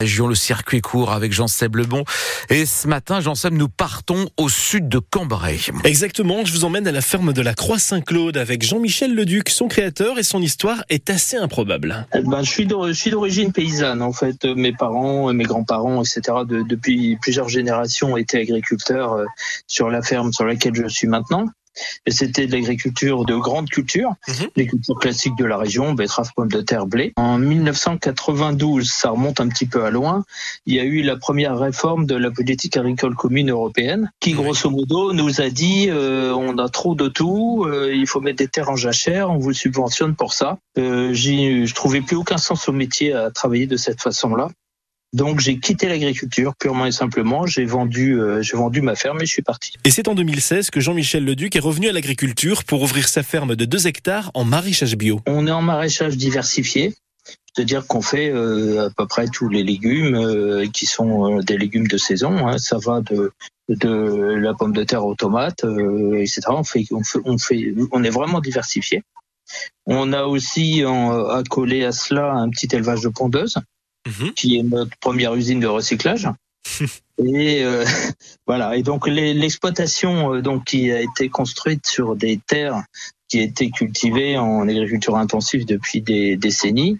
région, le circuit court avec Jean-Seb Lebon. Et ce matin, Jean-Seb, nous partons au sud de Cambrai. Exactement, je vous emmène à la ferme de la Croix-Saint-Claude avec Jean-Michel Leduc. Son créateur et son histoire est assez improbable. Eh ben, je suis d'origine paysanne en fait. Mes parents, mes grands-parents, etc. De, depuis plusieurs générations étaient agriculteurs euh, sur la ferme sur laquelle je suis maintenant. Et c'était de l'agriculture de grande culture, mmh. les cultures classiques de la région, betterave, pommes de terre, blé. En 1992, ça remonte un petit peu à loin, il y a eu la première réforme de la politique agricole commune européenne, qui grosso modo nous a dit euh, on a trop de tout, euh, il faut mettre des terres en jachère, on vous subventionne pour ça. Euh, je trouvais plus aucun sens au métier à travailler de cette façon-là. Donc j'ai quitté l'agriculture purement et simplement. J'ai vendu, euh, j'ai vendu ma ferme et je suis parti. Et c'est en 2016 que Jean-Michel Leduc est revenu à l'agriculture pour ouvrir sa ferme de 2 hectares en maraîchage bio. On est en maraîchage diversifié. C'est-à-dire qu'on fait euh, à peu près tous les légumes euh, qui sont des légumes de saison. Hein. Ça va de, de la pomme de terre aux tomates, etc. On fait, on fait, on fait, on est vraiment diversifié. On a aussi accolé à cela un petit élevage de pondeuses. Mhm. qui est notre première usine de recyclage. et euh, voilà. Et donc l'exploitation euh, donc qui a été construite sur des terres qui étaient cultivées en agriculture intensive depuis des décennies.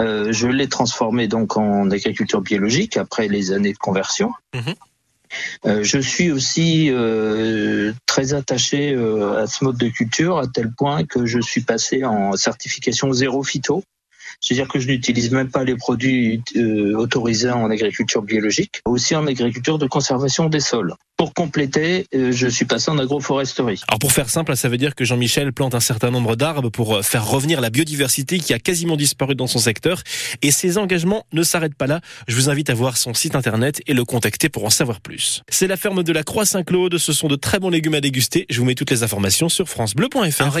Euh, je l'ai transformée donc en agriculture biologique après les années de conversion. Mhm. Euh, je suis aussi euh, très attaché à ce mode de culture à tel point que je suis passé en certification zéro phyto c'est-à-dire que je n'utilise même pas les produits euh, autorisés en agriculture biologique, aussi en agriculture de conservation des sols. Pour compléter, euh, je suis passé en agroforesterie. Alors pour faire simple, ça veut dire que Jean-Michel plante un certain nombre d'arbres pour euh, faire revenir la biodiversité qui a quasiment disparu dans son secteur. Et ses engagements ne s'arrêtent pas là. Je vous invite à voir son site internet et le contacter pour en savoir plus. C'est la ferme de la Croix-Saint-Claude. Ce sont de très bons légumes à déguster. Je vous mets toutes les informations sur francebleu.fr.